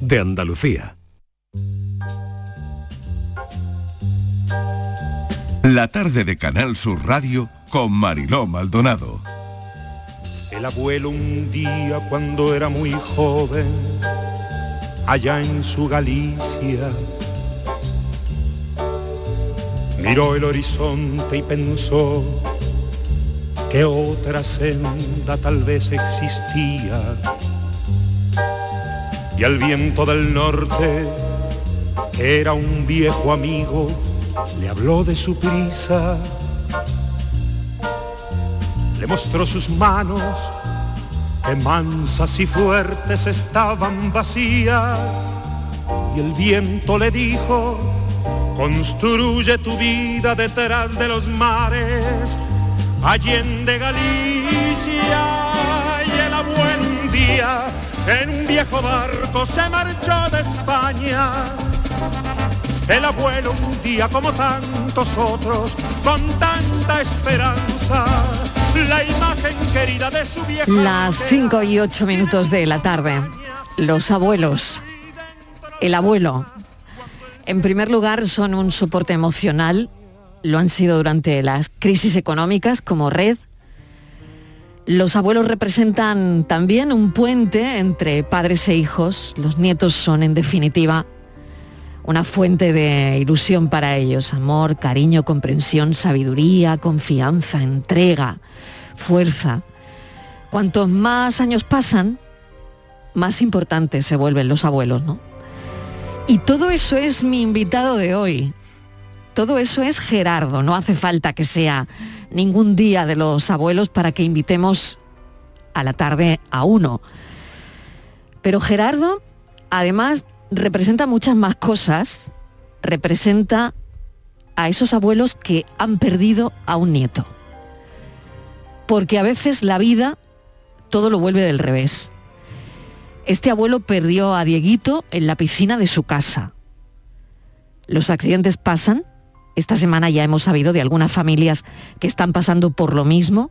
de Andalucía. La tarde de Canal Sur Radio con Mariló Maldonado. El abuelo un día cuando era muy joven, allá en su Galicia, miró el horizonte y pensó que otra senda tal vez existía. Y al viento del norte, que era un viejo amigo, le habló de su prisa, le mostró sus manos, que mansas y fuertes estaban vacías, y el viento le dijo, construye tu vida detrás de los mares, allende Galicia, y el abuelo un día en un viejo barco se marchó de España el abuelo un día como tantos otros, con tanta esperanza, la imagen querida de su vieja... Las 5 y 8 minutos de la tarde. Los abuelos. El abuelo. En primer lugar, son un soporte emocional. Lo han sido durante las crisis económicas como red. Los abuelos representan también un puente entre padres e hijos. Los nietos son, en definitiva, una fuente de ilusión para ellos, amor, cariño, comprensión, sabiduría, confianza, entrega, fuerza. Cuantos más años pasan, más importantes se vuelven los abuelos, ¿no? Y todo eso es mi invitado de hoy. Todo eso es Gerardo, no hace falta que sea ningún día de los abuelos para que invitemos a la tarde a uno. Pero Gerardo, además representa muchas más cosas, representa a esos abuelos que han perdido a un nieto. Porque a veces la vida todo lo vuelve del revés. Este abuelo perdió a Dieguito en la piscina de su casa. Los accidentes pasan. Esta semana ya hemos sabido de algunas familias que están pasando por lo mismo.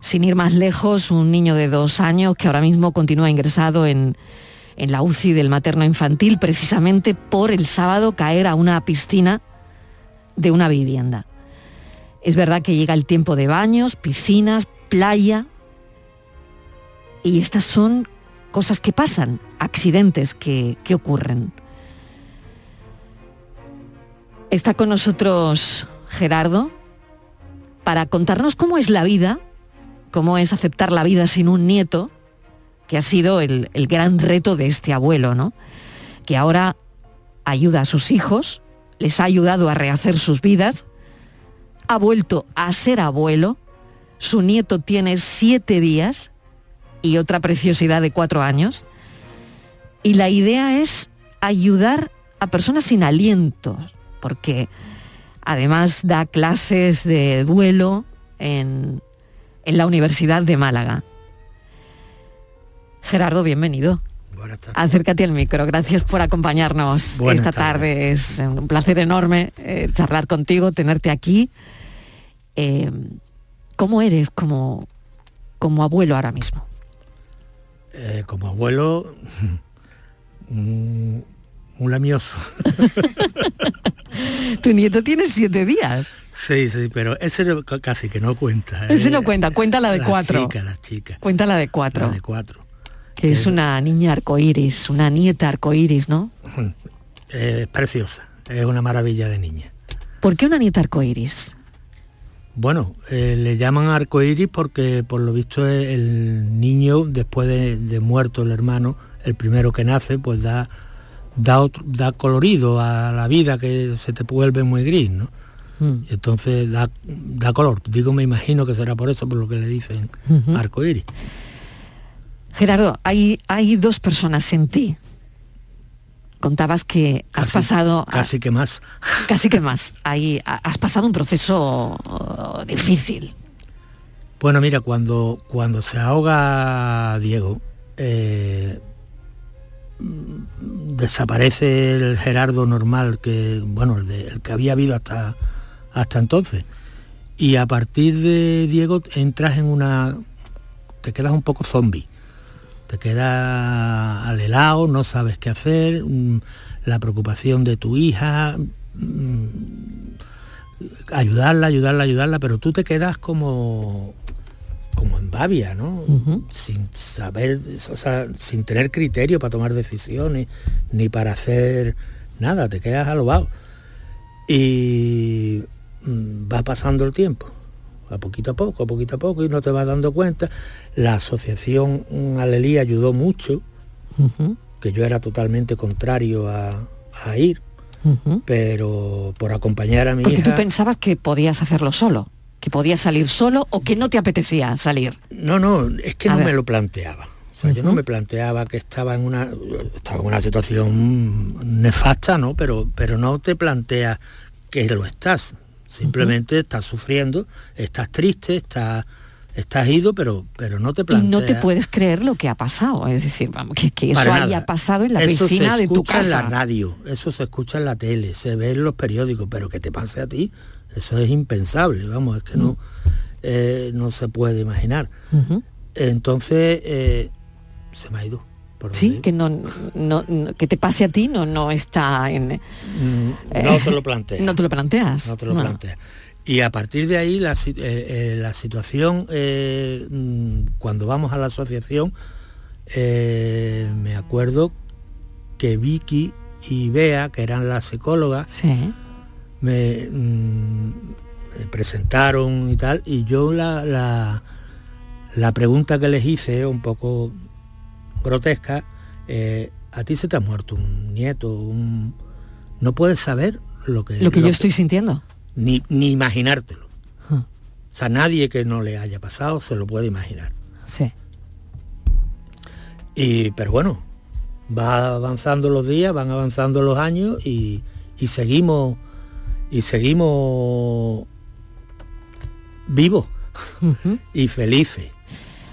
Sin ir más lejos, un niño de dos años que ahora mismo continúa ingresado en, en la UCI del materno infantil precisamente por el sábado caer a una piscina de una vivienda. Es verdad que llega el tiempo de baños, piscinas, playa, y estas son cosas que pasan, accidentes que, que ocurren. Está con nosotros Gerardo para contarnos cómo es la vida, cómo es aceptar la vida sin un nieto, que ha sido el, el gran reto de este abuelo, ¿no? Que ahora ayuda a sus hijos, les ha ayudado a rehacer sus vidas, ha vuelto a ser abuelo, su nieto tiene siete días y otra preciosidad de cuatro años, y la idea es ayudar a personas sin aliento, porque además da clases de duelo en, en la Universidad de Málaga. Gerardo, bienvenido. Buenas tardes. Acércate al micro, gracias por acompañarnos Buenas esta tarde. Es un placer enorme eh, charlar contigo, tenerte aquí. Eh, ¿Cómo eres como, como abuelo ahora mismo? Eh, como abuelo, un, lamioso. tu nieto tiene siete días. Sí, sí, pero ese casi que no cuenta. Ese eh. no cuenta, cuenta la de cuatro. chicas, las chicas. Cuenta la de cuatro. La de cuatro. Que es una niña arcoíris, una nieta arcoíris, ¿no? Eh, Es preciosa, es una maravilla de niña. ¿Por qué una nieta arcoíris? Bueno, eh, le llaman arcoíris porque por lo visto el niño, después de, de muerto el hermano, el primero que nace, pues da, da, otro- da colorido a la vida que se te vuelve muy gris, ¿no? Mm. Entonces da, da color. Digo, me imagino que será por eso, por lo que le dicen Ujú. arcoíris. Gerardo, hay, hay dos personas en ti. Contabas que has Casi- pasado... a- Casi que más. casi que más. Ha- has pasado un proceso oh, difícil. Bueno, mira, cuando, cuando se ahoga Diego, eh, desaparece el Gerardo normal, que, bueno, el, de- el que había habido hasta, hasta entonces. Y a partir de Diego entras en una... te quedas un poco zombie. te quedas al helado, no sabes qué hacer, mm, la preocupación de tu hija, mm, ayudarla, ayudarla, ayudarla, pero tú te quedas como babia, ¿no? Sin saber, o sea, sin tener criterio para tomar decisiones, ni para hacer nada, te quedas alobado. Y mm, va pasando el tiempo, a poquito a poco, a poquito a poco, y no te vas dando cuenta. La asociación Alelí ayudó mucho, que yo era totalmente contrario a, ir, pero por acompañar a mi Porque tú pensabas que podías hacerlo solo que podías salir solo o que no te apetecía salir. No, no, es que no me lo planteaba. O sea, yo no me planteaba que estaba en una estaba en una situación nefasta, ¿no? Pero pero no te planteas que lo estás. Simplemente estás sufriendo, estás triste, estás estás ido, pero, pero no te planteas. Y no te puedes creer lo que ha pasado, es decir, vamos, que, eso haya pasado en la piscina de tu casa. en la radio, eso se escucha en la tele, se ve en los periódicos, pero que te pase a ti, eso es impensable, vamos, es que no, eh, no se puede imaginar. Entonces, eh, se me ha ido. sí, que no, que te pase a ti no, no está en... Mm, no te lo planteas. No te lo planteas. No te lo planteas. Y a partir de ahí la, eh, la situación, mm, cuando vamos a la asociación, me acuerdo que Vicky y Bea, que eran las psicólogas, sí me, mm, presentaron y tal, y yo la, la, pregunta que les hice, un poco grotesca, eh, a ti se te ha muerto un nieto, un... no puedes saber lo que... Lo que yo estoy sintiendo. Ni, ni imaginártelo. O sea, nadie que no le haya pasado se lo puede imaginar. Sí. Y, pero bueno, va avanzando los días, van avanzando los años y, y seguimos y seguimos vivos y felices.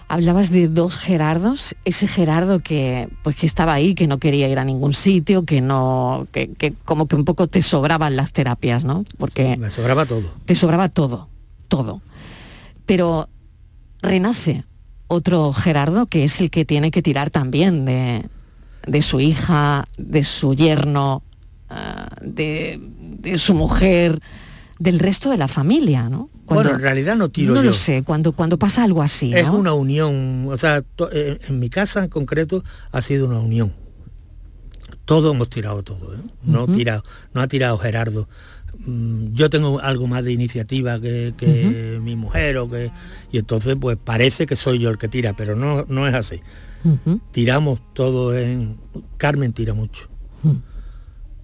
Hablabas de dos Gerardos, ese Gerardo que pues que estaba ahí, que no quería ir a ningún sitio, que no, que, como que un poco te sobraban las terapias, ¿no? Porque me sobraba todo. Te sobraba todo, todo. Pero renace otro Gerardo que es el que tiene que tirar también de, de su hija, de su yerno, ah, de, de su mujer, del resto de la familia, ¿no? bueno, en realidad no tiro No lo sé, cuando, cuando pasa algo así. Es una unión, o sea, eh, en mi casa en concreto ha sido una unión. Todos hemos tirado todo, ¿eh? no, tirado, no ha tirado Gerardo. Mm, yo tengo algo más de iniciativa que, mi mujer o que. Y entonces pues parece que soy yo el que tira, pero no, no es así. Tiramos todo en. Carmen tira mucho.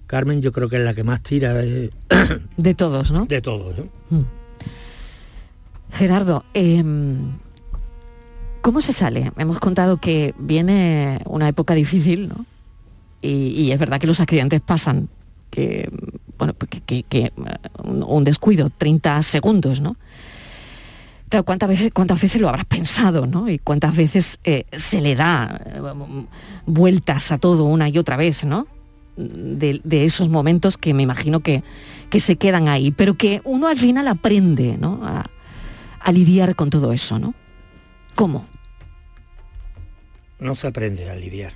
Carmen yo creo que es la que más tira de, de todos, ¿no? De todos. Mm. Gerardo, em, ¿cómo se sale? Hemos contado que viene una época difícil, ¿no? Y, es verdad que los accidentes pasan, que, bueno, pues que, un descuido, 30 segundos, ¿no? Claro, ¿cuántas veces, cuántas veces lo habrás pensado, ¿no? Y cuántas veces eh, se le da eh, vueltas a todo una y otra vez, ¿no? De, esos momentos que me imagino que, se quedan ahí, pero que uno al final aprende a, lidiar con todo eso, ¿no? ¿Cómo? No se aprende a lidiar.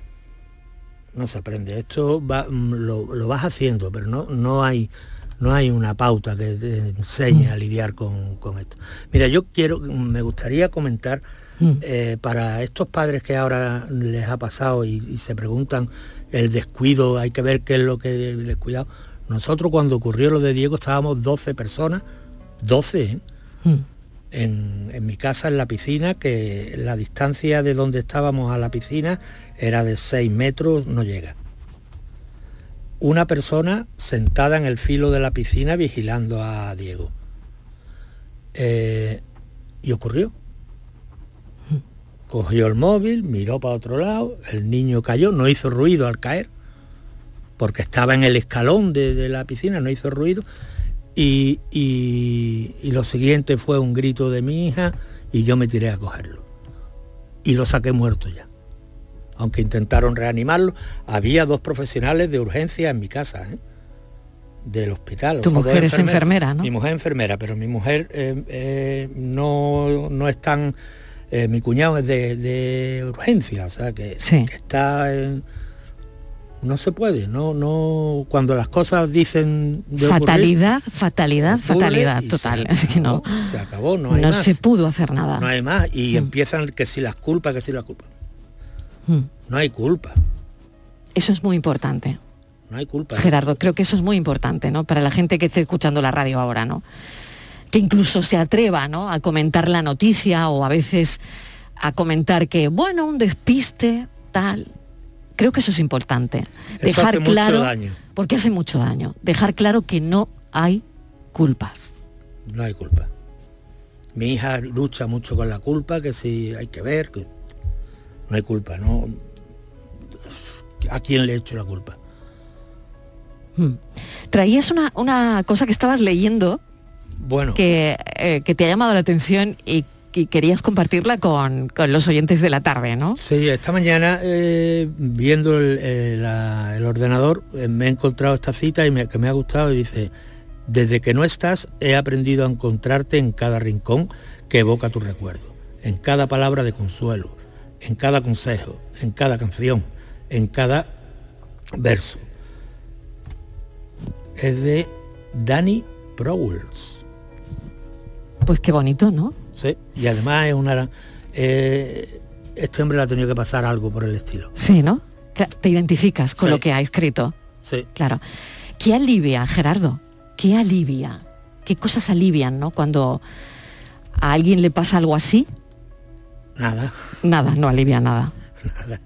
No se aprende. Esto mm, lo, vas haciendo, pero no, no, hay, no hay una pauta que te enseñe a lidiar con, esto. Mira, yo quiero, me gustaría comentar mm. eh, para estos padres que ahora les ha pasado y se preguntan el descuido, hay que ver qué es lo que el descuidado. Nosotros cuando ocurrió lo de Diego estábamos 12 personas, 12, ¿eh? hmm. en, en, mi casa en la piscina, que la distancia de donde estábamos a la piscina era de 6 metros, no llega. Una persona sentada en el filo de la piscina vigilando a Diego. Eh, y ocurrió cogió el móvil, miró para otro lado, el niño cayó, no hizo ruido al caer, porque estaba en el escalón de, la piscina, no hizo ruido, y, lo siguiente fue un grito de mi hija y yo me tiré a cogerlo. Y lo saqué muerto ya. Aunque intentaron reanimarlo, había dos profesionales de urgencia en mi casa, ¿eh? del hospital. Tu mujer es enfermera, ¿no? Mi mujer es enfermera, pero mi mujer eh, eh, no, no es tan eh, mi cuñado es de, urgencia, o sea que, está en, no se puede, no, no, cuando las cosas dicen fatalidad, fatalidad, fatalidad total, se, que no, se acabó, no hay no se pudo hacer nada. No hay más y mm. empiezan que si las culpas, que si las culpas. Mm. No hay culpa. Eso es muy importante. No hay culpa. Gerardo, creo que eso es muy importante, ¿no? Para la gente que esté escuchando la radio ahora, ¿no? Que incluso se atreva, ¿no? A comentar la noticia o a veces a comentar que, bueno, un despiste, tal. Creo que eso es importante. Dejar claro, porque hace mucho daño. Dejar claro que no hay culpas. No hay culpa. Mi hija lucha mucho con la culpa, que si hay que ver, que no hay culpa, ¿no? ¿A quién le he hecho la culpa? Hmm. Traías una, cosa que estabas leyendo bueno. que, eh, que te ha llamado la atención y y querías compartirla con, los oyentes de la tarde, ¿no? Sí, esta mañana eh, viendo el, ordenador eh, me he encontrado esta cita y me, que me ha gustado y dice, desde que no estás he aprendido a encontrarte en cada rincón que evoca tu recuerdo, en cada palabra de consuelo, en cada consejo, en cada canción, en cada verso. Es de Danny Prowls. Pues qué bonito, ¿no? y además es una... Eh, este hombre le ha tenido que pasar algo por el estilo. Sí, ¿no? Te identificas con lo que ha escrito. Sí. Claro. ¿Qué alivia, Gerardo? ¿Qué alivia? ¿Qué cosas alivian, no? Cuando a alguien le pasa algo así. Nada. Nada, no alivia nada. Nada.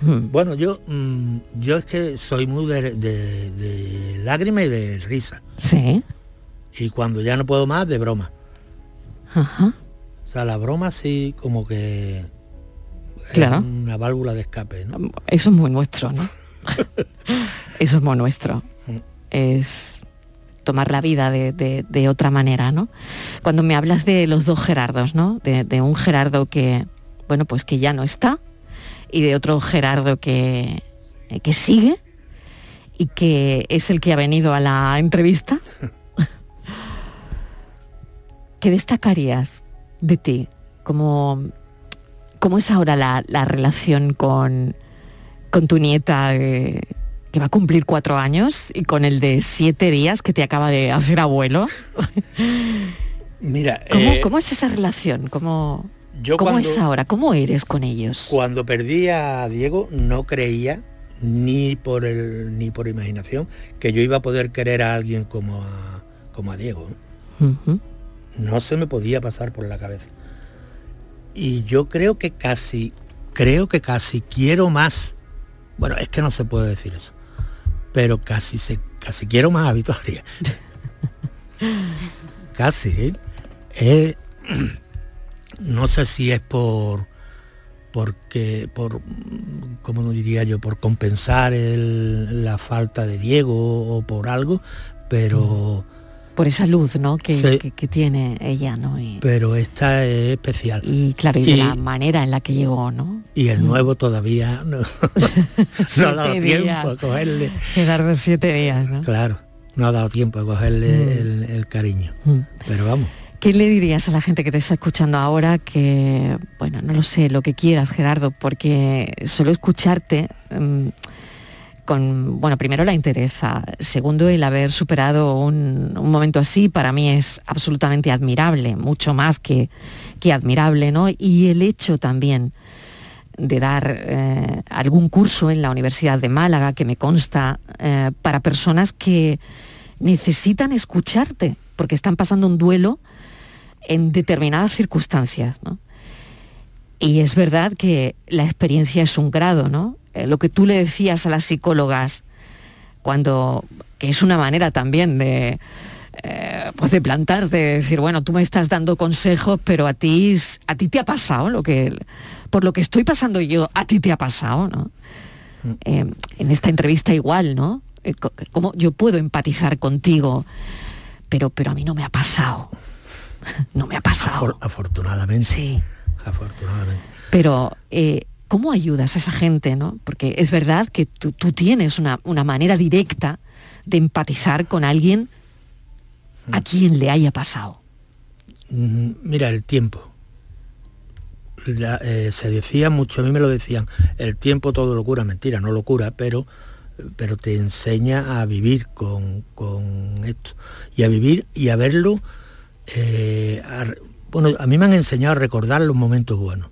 Hmm. Bueno, yo, mm, yo es que soy muy de, de, de lágrima y de risa. Sí. Y cuando ya no puedo más, de broma. Ajá. O sea, la broma sí como que claro. es una válvula de escape, ¿no? Eso es muy nuestro, ¿no? Eso es muy nuestro. Mm. Es tomar la vida de, otra manera, ¿no? Cuando me hablas de los dos Gerardos, ¿no? De, un Gerardo que, bueno, pues que ya no está, y de otro Gerardo que, que sigue y que es el que ha venido a la entrevista. ¿qué destacarías de ti? ¿Cómo, cómo es ahora la, relación con, con, tu nieta que va a cumplir cuatro años y con el de siete días que te acaba de hacer abuelo? Mira, ¿Cómo, eh, es esa relación? ¿Cómo, ¿cómo es ahora? ¿Cómo eres con ellos? Cuando perdí a Diego no creía ni por el, ni por imaginación que yo iba a poder querer a alguien como a, como a Diego no se me podía pasar por la cabeza. Y yo creo que casi, creo que casi quiero más. Bueno, es que no se puede decir eso. Pero casi se, casi quiero más a casi, ¿eh? ¿eh? no sé si es por porque por como no diría yo por compensar la falta de Diego o por algo pero por esa luz ¿no? que, tiene ella ¿no? pero esta es especial y claro y, de la manera en la que llegó ¿no? y el mm. nuevo todavía no, ha dado tiempo a cogerle quedar siete días ¿no? claro no ha dado tiempo a cogerle mm. el, cariño mm. pero vamos ¿Qué le dirías a la gente que te está escuchando ahora que, bueno, no lo sé, lo que quieras, Gerardo, porque solo escucharte con, bueno, primero la interesa, segundo el haber superado un, momento así para mí es absolutamente admirable, mucho más que, que admirable, ¿no? Y el hecho también de dar eh, algún curso en la Universidad de Málaga, que me consta, eh, para personas que necesitan escucharte, porque están pasando un duelo en determinadas circunstancias, ¿no? Y es verdad que la experiencia es un grado, ¿no? Eh, lo que tú le decías a las psicólogas cuando, que es una manera también de, eh, pues de plantarte, de decir, bueno, tú me estás dando consejos, pero a ti, a ti te ha pasado lo que, por lo que estoy pasando yo, a ti te ha pasado, ¿no? Mm. Eh, en esta entrevista igual, ¿no? Como yo puedo empatizar contigo, pero, pero a mí no me ha pasado. no me ha pasado. afortunadamente. Sí. Afortunadamente. Pero ¿Cómo ayudas a esa gente? ¿no? Porque es verdad que tú, tienes una, manera directa de empatizar con alguien a mm. quien le haya pasado. Mm, mira, el tiempo. eh, se decía mucho, a mí me lo decían, el tiempo todo lo cura, mentira, no lo cura, pero, pero te enseña a vivir con, esto y a vivir y a verlo. Eh, bueno, a mí me han enseñado a recordar los momentos buenos,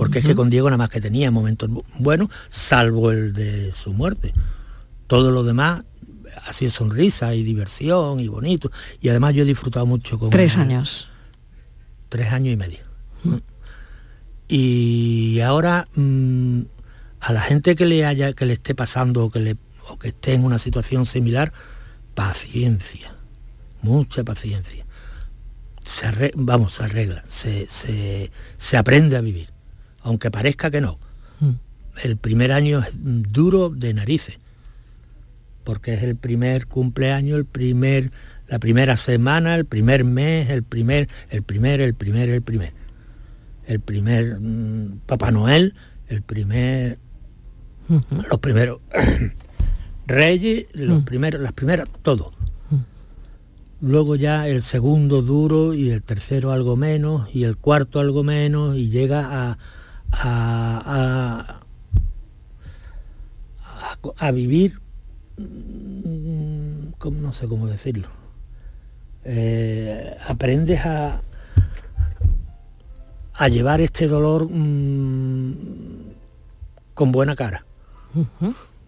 porque es que con Diego nada más que tenía momentos buenos, salvo el de su muerte. Todo lo demás ha sido sonrisa y diversión y bonito. Y además yo he disfrutado mucho con... Tres años. Tres años y medio. Y ahora mm, a la gente que le haya, que le esté pasando o que, le, o que esté en una situación similar, paciencia, mucha paciencia. Se vamos, se arregla, se, se, aprende a vivir, aunque parezca que no. Mm. El primer año es duro de narices porque es el primer cumpleaños, el primer, la primera semana, el primer mes, el primer, el primer, el primer, el primer. El primer mm, Papá Noel, el primer, los primeros reyes, los primeros, las primeras, todo. Luego ya el segundo duro y el tercero algo menos y el cuarto algo menos y llega a, a, a, a vivir Mm, no sé cómo decirlo, eh, aprendes a, a llevar este dolor mm, con buena cara.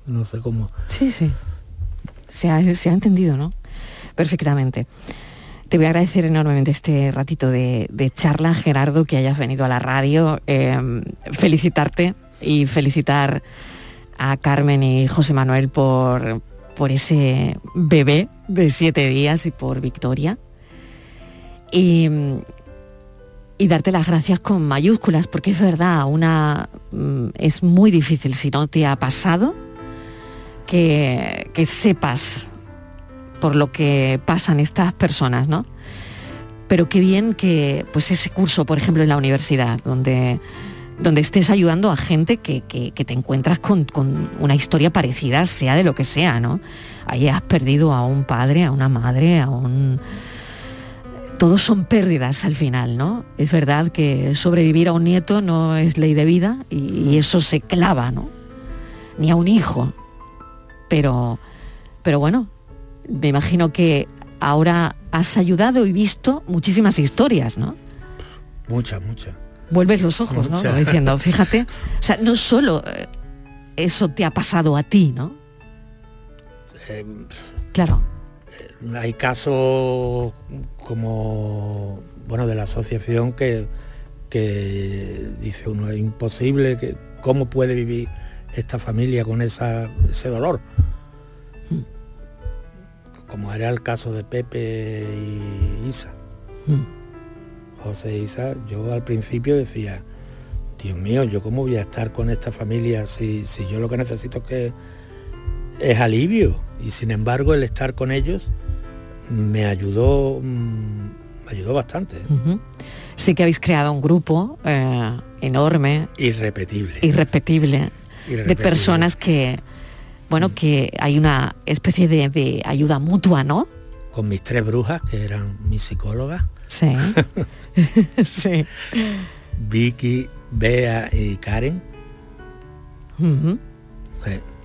No sé cómo. Sí, sí. Se ha, entendido, ¿no? Perfectamente. Te voy a agradecer enormemente este ratito de, charla, Gerardo, que hayas venido a la radio. Eh, felicitarte y felicitar a Carmen y José Manuel por, por ese bebé de siete días y por Victoria. Y, darte las gracias con mayúsculas, porque es verdad, una mm, es muy difícil si no te ha pasado que, que sepas por lo que pasan estas personas, ¿no? Pero qué bien que pues ese curso, por ejemplo, en la universidad, donde donde estés ayudando a gente que, te encuentras con, una historia parecida, sea de lo que sea, ¿no? Ahí has perdido a un padre, a una madre, a un... Todos son pérdidas al final, ¿no? Es verdad que sobrevivir a un nieto no es ley de vida y, eso se clava, ¿no? Ni a un hijo. Pero, pero bueno, me imagino que ahora has ayudado y visto muchísimas historias, ¿no? Muchas, muchas vuelves los ojos, ¿no? diciendo, fíjate, o sea, no solo eh, eso te ha pasado a ti, ¿no? Eh, claro. Eh, hay casos como, bueno, de la asociación que, que dice uno, es imposible, que cómo puede vivir esta familia con esa, ese dolor. Como era el caso de Pepe y Isa. Hmm. José Isa, yo al principio decía, Dios mío, ¿yo cómo voy a estar con esta familia si, si yo lo que necesito es que es alivio? Y sin embargo el estar con ellos me ayudó, mm, me ayudó bastante. Sí que habéis creado un grupo eh, enorme. Irrepetible. Irrepetible. De personas que, bueno, mm. que hay una especie de, de ayuda mutua, ¿no? Con mis tres brujas, que eran mis psicólogas. Sí. sí. Vicky, Bea y Karen.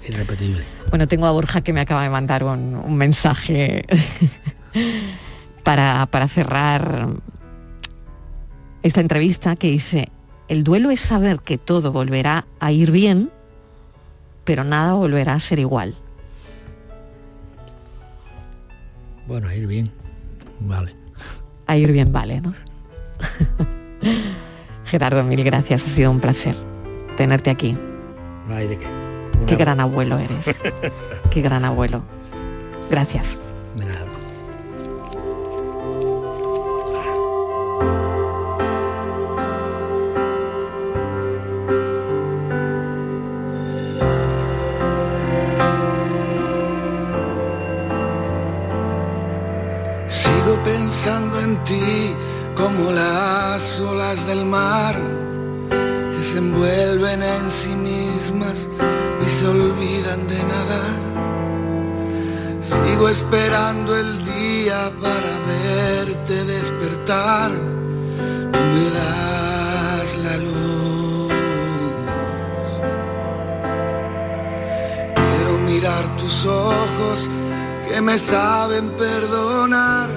irrepetible. Bueno, tengo a Borja que me acaba de mandar un, mensaje para, para cerrar esta entrevista que dice, el duelo es saber que todo volverá a ir bien, pero nada volverá a ser igual. Bueno, a ir bien, vale. A ir bien vale, ¿no? Gerardo, mil gracias, ha sido un placer tenerte aquí. No hay de qué. qué gran abuelo eres. qué gran abuelo. Gracias. De nada. Como las olas del mar que se envuelven en sí mismas y se olvidan de nadar. Sigo esperando el día para verte despertar. Tú me das la luz. Quiero mirar tus ojos que me saben perdonar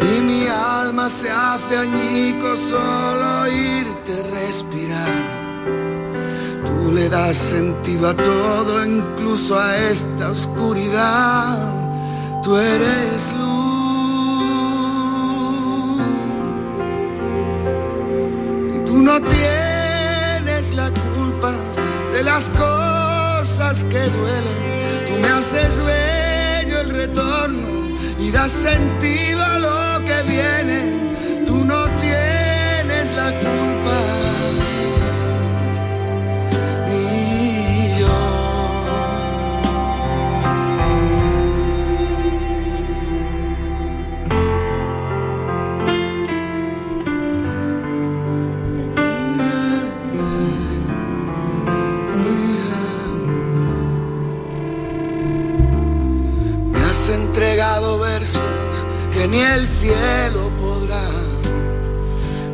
y mi alma se hace añicos solo oírte respirar. Tú le das sentido a todo, incluso a esta oscuridad. Tú eres luz. Y tú no tienes la culpa de las cosas que duelen. Tú me haces bello el retorno y das sentido a lo que viene. Tú no tienes la culpa. Ni el cielo podrá.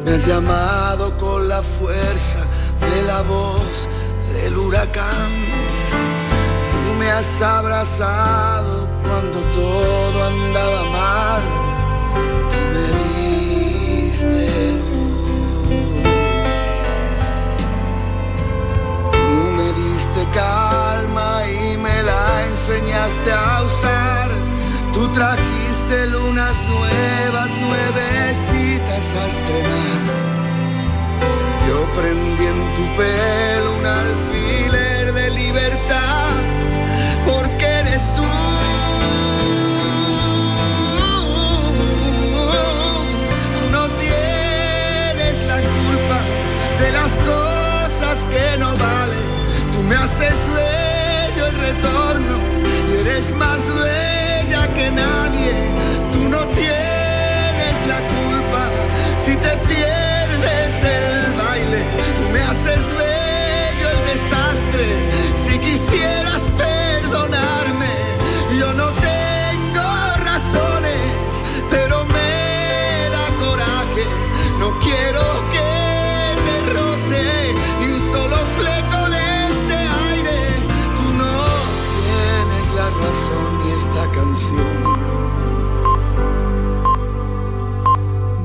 Me has llamado con la fuerza de la voz del huracán. Tú me has abrazado cuando todo andaba mal. Tú me diste luz. Tú me diste calma y me la enseñaste a usar. Tú trajiste lunas Yo prendí en tu pelo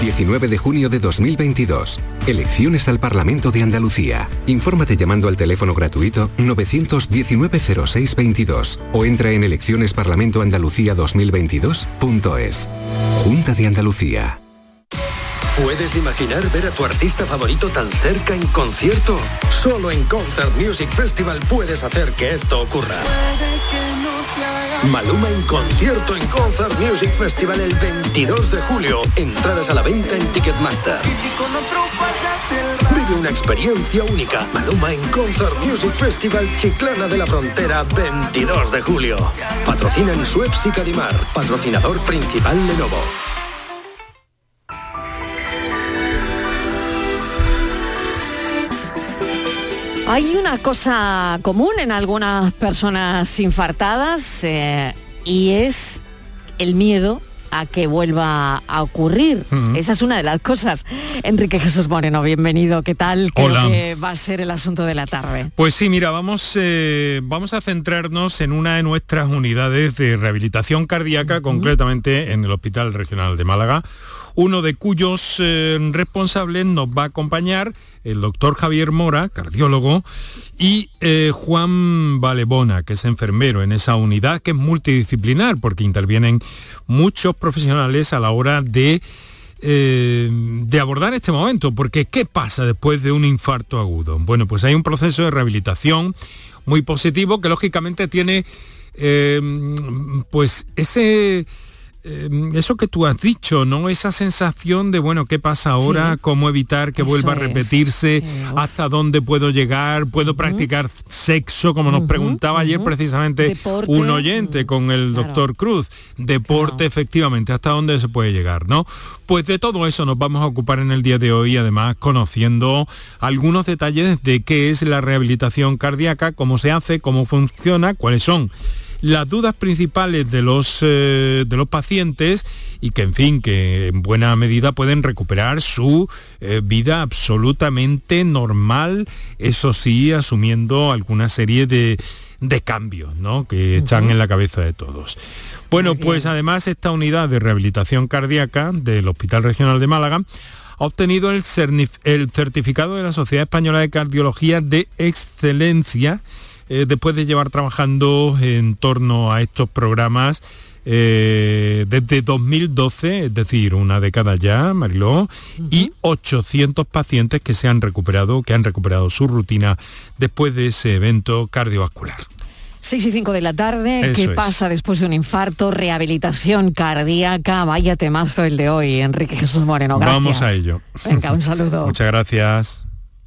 19 de junio de 2022. Elecciones al Parlamento de Andalucía. Infórmate llamando al teléfono gratuito 919-0622 o entra en eleccionesparlamentoandalucía2022.es. Junta de Andalucía. ¿Puedes imaginar ver a tu artista favorito tan cerca en concierto? Solo en Concert Music Festival puedes hacer que esto ocurra. Maluma en concierto en Concert Music Festival el 22 de julio. Entradas a la venta en Ticketmaster. Vive una experiencia única. Maluma en Concert Music Festival Chiclana de la Frontera 22 de julio. Patrocinan Suez y Cadimar. Patrocinador principal Lenovo. Hay una cosa común en algunas personas infartadas eh, y es el miedo a que vuelva a ocurrir. Esa es una de las cosas. Enrique Jesús Moreno, bienvenido. ¿Qué tal? Creo Hola. que va a ser el asunto de la tarde. Pues sí, mira, vamos, eh, vamos a centrarnos en una de nuestras unidades de rehabilitación cardíaca, concretamente en el Hospital Regional de Málaga, uno de cuyos eh, responsables nos va a acompañar el doctor Javier Mora, cardiólogo, y eh, Juan Valebona, que es enfermero en esa unidad, que es multidisciplinar, porque intervienen muchos profesionales a la hora de eh, de abordar este momento, porque ¿qué pasa después de un infarto agudo? Bueno, pues hay un proceso de rehabilitación muy positivo que lógicamente tiene pues ese eso que tú has dicho, ¿no? Esa sensación de, bueno, ¿qué pasa ahora? Sí. ¿Cómo evitar que Eso vuelva a repetirse? ¿Hasta dónde puedo llegar? ¿Puedo practicar sexo? Como nos preguntaba ayer precisamente Deporte. un oyente con el doctor Cruz. Deporte, efectivamente, ¿hasta dónde se puede llegar? ¿no? Pues de todo eso nos vamos a ocupar en el día de hoy, además conociendo algunos detalles de qué es la rehabilitación cardíaca, cómo se hace, cómo funciona, cuáles son las dudas principales de los, eh, de los pacientes y que, en fin, que en buena medida pueden recuperar su eh, vida absolutamente normal, eso sí, asumiendo alguna serie de, de cambios ¿no? que están en la cabeza de todos. Bueno, pues además esta unidad de rehabilitación cardíaca del Hospital Regional de Málaga ha obtenido el, certificado de la Sociedad Española de Cardiología de Excelencia eh, después de llevar trabajando en torno a estos programas eh, desde 2012, es decir, una década ya, Mariló, y 800 pacientes que se han recuperado, que han recuperado su rutina después de ese evento cardiovascular. 6 y 5 de la tarde, Eso ¿qué es. pasa después de un infarto? Rehabilitación cardíaca, vaya temazo el de hoy, Enrique Jesús Moreno. Gracias. Vamos a ello. Venga, un saludo. Muchas gracias.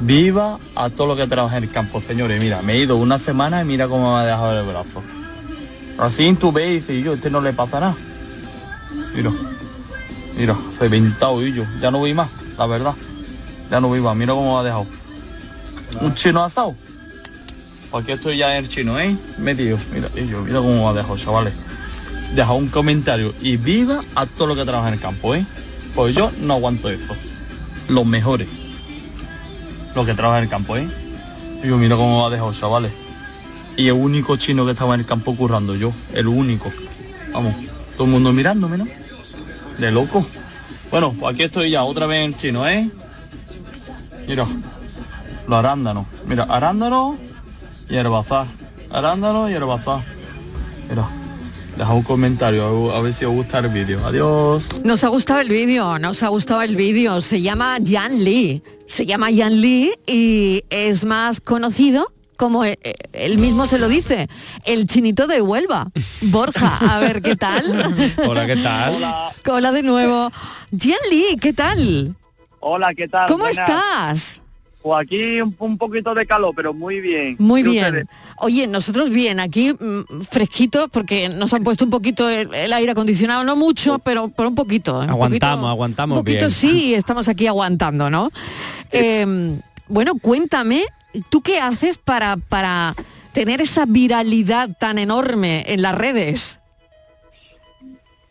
Viva a todo lo que trabaja en el campo, señores. Mira, me he ido una semana y mira cómo me ha dejado el brazo. Así tú ves y dices, yo, este no le pasa nada. Mira, mira, reventado y yo. Ya no voy más, la verdad. Ya no voy más, mira cómo me ha dejado. Un chino asado. aquí estoy ya en el chino, ¿eh? Metido. Mira, y yo, mira cómo ha dejado, chavales. Deja un comentario y viva a todo lo que trabaja en el campo, ¿eh? Pues yo no aguanto eso. Los mejores. Los que trabajan en el campo, ¿eh? Y yo, mira cómo ha dejado, chavales. Y el único chino que estaba en el campo currando yo, el único. Vamos, todo el mundo mirándome, ¿no? De loco. Bueno, pues aquí estoy ya, otra vez en el chino, ¿eh? Mira, los arándanos. Mira, arándano y herbazar. Arándano y herbazar. Mira, deja un comentario, a ver si os gusta el vídeo. Adiós. Nos ha gustado el vídeo, nos ha gustado el vídeo. Se llama Yan Lee. Se llama Yan Lee y es más conocido como eh, eh, él mismo se lo dice, el chinito de Huelva. Borja, a ver, ¿qué tal? Hola, ¿qué tal? Hola de nuevo. Yan Lee, ¿qué tal? Hola, ¿qué tal? ¿Cómo Buenas. estás? Pues aquí un, un poquito de calor, pero muy bien. Muy ¿Y bien. ustedes? Oye, nosotros bien, aquí mm, fresquito porque nos han puesto un poquito el, el aire acondicionado, no mucho, pero, pero un poquito. ¿eh? Un Aguantamos, poquito- aguantamos Un poquito bien. sí, estamos aquí aguantando, ¿no? Eh, bueno, cuéntame, ¿tú qué haces para, para tener esa viralidad tan enorme en las redes?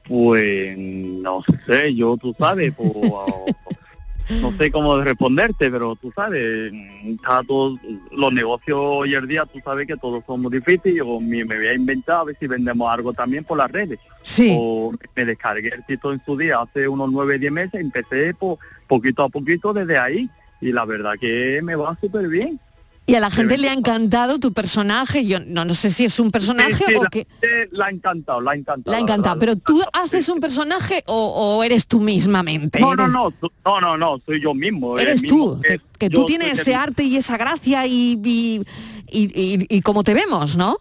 Pues no sé, yo tú sabes, pues, no sé cómo responderte, pero tú sabes, está todo, los negocios hoy en día, tú sabes que todos somos difíciles, yo me, me voy a inventar a ver si vendemos algo también por las redes. Sí. O me descargué el sitio en su día hace unos nueve, diez meses, empecé po- poquito a poquito desde ahí y la verdad que me va súper bien. Y a la gente le ha encantado tu personaje, yo no, no sé si es un personaje Sí, sí, o la que... la ha encantado, la ha encantado. La ha encantado, pero tú haces un personaje o, o eres tú mismamente. No, no, Eres- no, no, no, no, soy yo mismo. Eres mismo tú, que- tú tienes ese arte y esa gracia y, y, y, y- como te vemos, ¿no?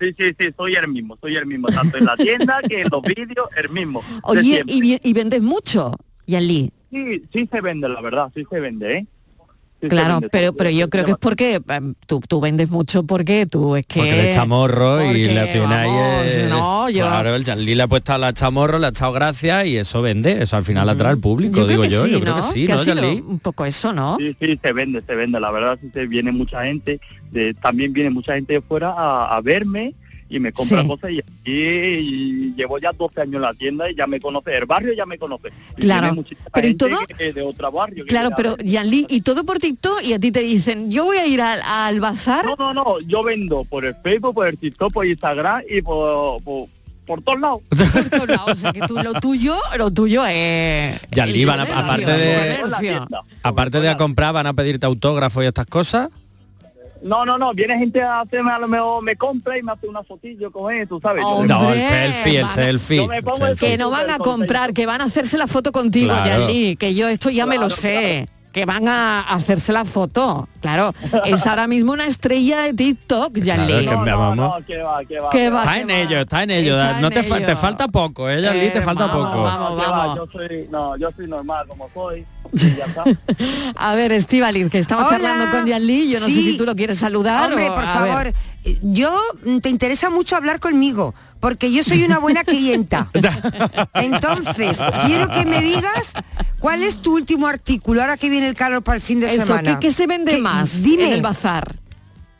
Sí, sí, sí, soy el mismo, soy el mismo, tanto en la tienda que en los vídeos, el mismo. Oye, y vendes mucho, Yanli. Sí, sí se vende, la verdad, sí se vende, ¿eh? Claro, pero, pero yo creo que es porque em, tú, tú vendes mucho porque tú es que... Porque le echa morro y le tiene no, yo- Claro, el Janli le ha puesto a la chamorro, le ha echado gracia y eso vende, eso al final atrae al público, Yo digo yo, sí, yo creo que sí, ¿no, Janli? un poco eso, ¿no? Sí, sí, se vende, se vende, la verdad sí se viene mucha gente, de, también viene mucha gente de fuera a, a verme y me compra Sí. cosas y, aquí y llevo ya 12 años en la tienda y ya me conoce, el barrio ya me conoce. Y Claro, pero ¿y todo? que- de otro barrio. Claro, pero Yanli, y todo por TikTok y a ti te dicen, yo voy a ir al, al bazar. No, no, no, yo vendo por el Facebook, por el TikTok, por Instagram y por, por, por todos lados. Por todos lados, o sea que tú lo tuyo, lo tuyo es... Comercio, aparte de-. Aparte de a comprar, van a pedirte autógrafo y estas cosas. No, no, no, viene gente a hacerme, a lo mejor me compra y me hace una fotillo con él, tú sabes. No, el selfie, el selfie. Yo me pongo el el selfie. Que no van a comprar, que van a hacerse la foto contigo, Claro. Yanli, que yo esto ya me lo sé. Que van a hacerse la foto. Claro, es ahora mismo una estrella de TikTok, Yanli. Claro, que vamos. que va, que va. Que va, Está en ello, está en ello. Está no en te, fa- te falta poco, eh, Janli, te Eh, falta vamos, poco. vamos, Que va, vamos. Yo soy, no, yo soy normal como soy. y ya está. A ver, Estivaliz, que estamos Hola. charlando con Yanli, yo no sé si tú lo quieres saludar Hombre, o- por ver. favor, eh, yo mm, te interesa mucho hablar conmigo, porque yo soy una buena clienta. Entonces, quiero que me digas cuál es tu último artículo, ahora que viene el calor para el fin de Eso, semana. ¿qué, qué se vende ¿Qué- más Dime. en el bazar?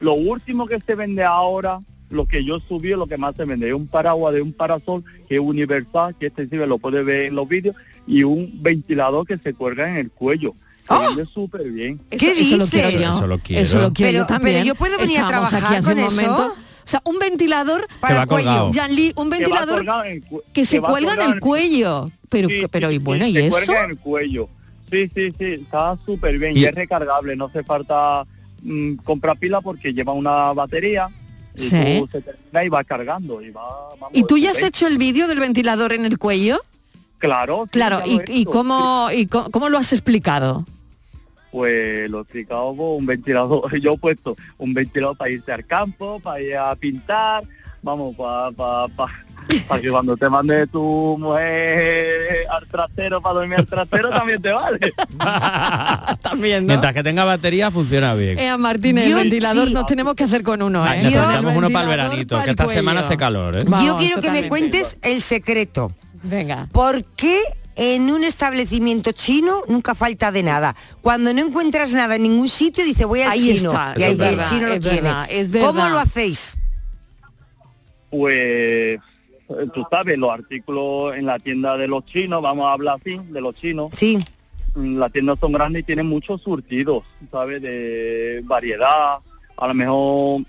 Lo último que se vende ahora, lo que yo subí, lo que más se vende, es un paraguas de un parasol que es universal, que este sí lo puede ver en los vídeos, y un ventilador que se cuelga en el cuello. Se ¡Oh! vende súper bien. Eso, eso lo quiero yo. Eso lo quiero. Eso lo quiero Pero- yo también. pero yo puedo venir a trabajar aquí hace con un eso. momento. O sea, un ventilador Para el cuello. un ventilador cu- que se cuelga en el cuello. Pero, Sí, pero y bueno, sí, ¿y se eso? cuelga en el cuello. Sí, sí, sí, está súper bien. Y- Y, es recargable, no hace falta mm, comprar pila porque lleva una batería. Y Sí. tú se termina y va cargando. Y, va, vamos, ¿Y tú ya has hecho el vídeo del ventilador en el cuello? Claro. sí, Claro, ¿y, he y cómo, y cómo lo has explicado? Pues lo he explicado con un ventilador. Yo he puesto un ventilador para irse al campo, para ir a pintar, vamos, para pa, pa, pa que cuando te mande tu mujer al trastero para dormir al trastero también te vale. También, ¿no? Mientras que tenga batería, funciona bien. Eh, Martín, el Yo- sí. nos tenemos que hacer con uno, Ah, ¿eh? necesitamos uno para el ventilador veranito, para que esta semana hace calor, ¿eh? Vamos, yo quiero que me cuentes el secreto. Venga. ¿Por qué en un establecimiento chino nunca falta de nada. Cuando no encuentras nada en ningún sitio, dice voy al Ahí chino. está, y es ahí el chino lo es tiene. verdad, es ¿Cómo verdad. lo hacéis? Pues eh, tú sabes, los artículos en la tienda de los chinos, vamos a hablar así, de los chinos. Sí. Las tiendas son grandes y tienen muchos surtidos, ¿sabes? De variedad. A lo mejor,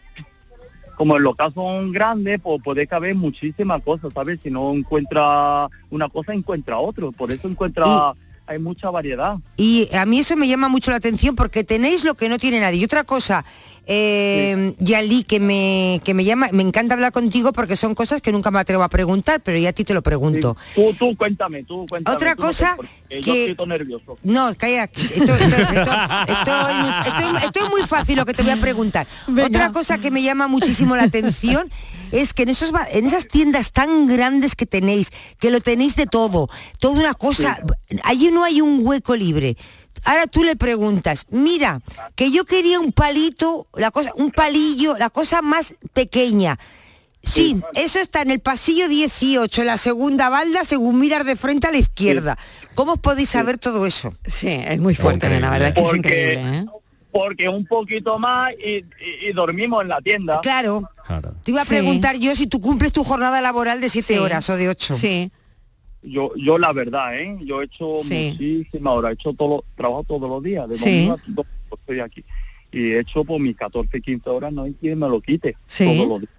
como el local son grandes, pues puede caber muchísimas cosas, ¿sabes? Si no encuentra una cosa, encuentra otro. Por eso encuentra, hay mucha variedad. Y a mí eso me llama mucho la atención porque tenéis lo que no tiene nadie. Y otra cosa, eh, Yali, que me, que me llama, me encanta hablar contigo porque son cosas que nunca me atrevo a preguntar, pero ya a ti te lo pregunto. Tú, tú cuéntame, tú cuéntame. Otra tú no te- cosa Yo que- estoy todo nervioso. No, calla, esto, esto- esto- estoy muy, estoy- esto es muy fácil lo que te voy a preguntar. Otra cosa que me llama muchísimo la atención es que en, esos, ba- en esas tiendas tan grandes que tenéis, que lo tenéis de todo, toda una cosa, allí no hay un hueco libre. Ahora tú le preguntas, mira, que yo quería un palito, la cosa, un palillo, la cosa más pequeña. Sí, eso está en el pasillo 18, en la segunda balda, según mirar de frente a la izquierda. ¿Cómo os podéis saber todo eso? Sí, es muy fuerte, la verdad que es Porque- increíble. ¿eh? Porque un poquito más y, y- y dormimos en la tienda. Claro. Te iba a Sí. preguntar yo si tú cumples tu jornada laboral de 7 horas o de 8. Sí. Yo, yo la verdad, ¿eh? Yo he hecho Sí. muchísimas horas, he hecho todo, trabajo todos los días, de Sí. domingo a estoy aquí. Y he hecho por mis 14, 15 horas, no hay quien me lo quite. Sí. Todos los días.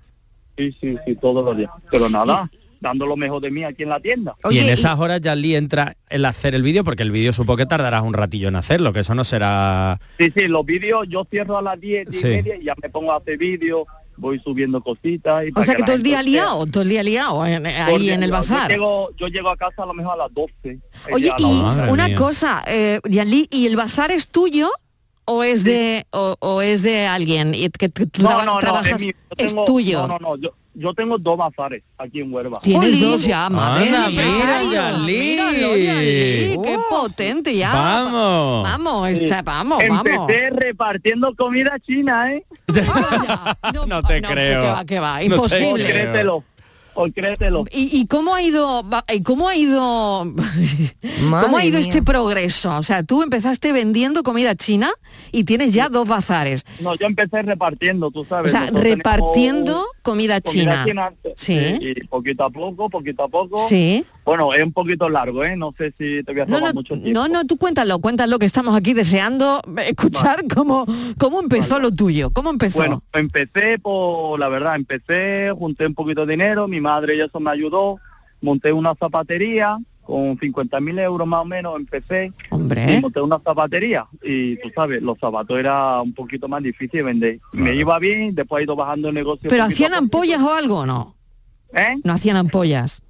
Sí, sí, sí, todos los días. Pero nada, dando lo mejor de mí aquí en la tienda. y en esas horas ya Lee entra el hacer el vídeo, porque el vídeo supongo que tardarás un ratillo en hacerlo, que eso no será... Sí, sí, los vídeos yo cierro a las 10, 10 Sí. y media y ya me pongo a hacer vídeos, voy subiendo cositas. Y O para sea que la todo el día liado, todo el día liado en- ahí día en el liado. bazar. Yo llego, yo llego a casa a lo mejor a las 12. Oye, la y una cosa, eh, Yanli, ¿y el bazar es tuyo o es de o, o es de alguien y que tú No, no, no, trabajas es, mío. Yo es tengo- tuyo? No, no, no, yo, yo tengo dos bazares aquí en Huelva. Tienes dos ya, madre Anda, mía. mira, Yanli. Míralo, Yanli, qué potente ya. Vamos. Vamos, está, vamos, vamos. Empecé repartiendo comida china, ¿eh? no te creo. que va, que va, No te imposible. creo. O créetelo. ¿Y, y cómo ha ido cómo ha ido cómo ha ido mía. este progreso? O sea, tú empezaste vendiendo comida china y tienes ya dos bazares. No, yo empecé repartiendo, tú O sabes. sea, nosotros repartiendo comida comida china. Sí. Y poquito a poco, poquito a poco. Sí. Bueno, es un poquito largo, ¿eh? No sé si te voy a No, no, mucho tiempo. no, no, tú cuéntalo, cuéntalo que estamos aquí deseando escuchar cómo, cómo empezó lo tuyo, cómo empezó. Bueno, empecé por, la verdad, empecé, junté un poquito de dinero, mi madre y eso me ayudó, monté una zapatería con 50 mil euros más o menos, empecé. Hombre. Y monté una zapatería y tú sabes, los zapatos era un poquito más difícil de vender. Me iba bien, después ha ido bajando el negocio. Pero hacían ampollas o algo, o ¿no? ¿Eh? No hacían ampollas.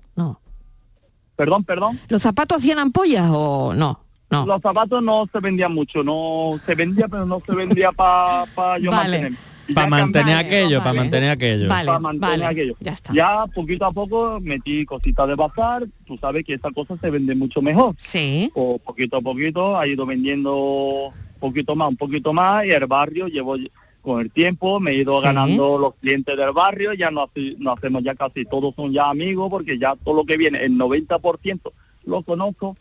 Perdón, perdón. ¿Los zapatos hacían ampollas o no? No. Los zapatos no se vendían mucho, no se vendía, pero no se vendía para yo Vale. mantener. Para mantener aquello, para vale. mantener aquello. para mantener vale, aquello. ya está. Ya poquito a poco metí cositas de bazar, tú sabes que esa cosa se vende mucho mejor. Sí. O poquito a poquito ha ido vendiendo poquito más, un poquito más y el barrio llevo con el tiempo me he ido Sí. ganando los clientes del barrio, ya no, hace- no hacemos ya casi todos son ya amigos porque ya todo lo que viene, el 90% lo conozco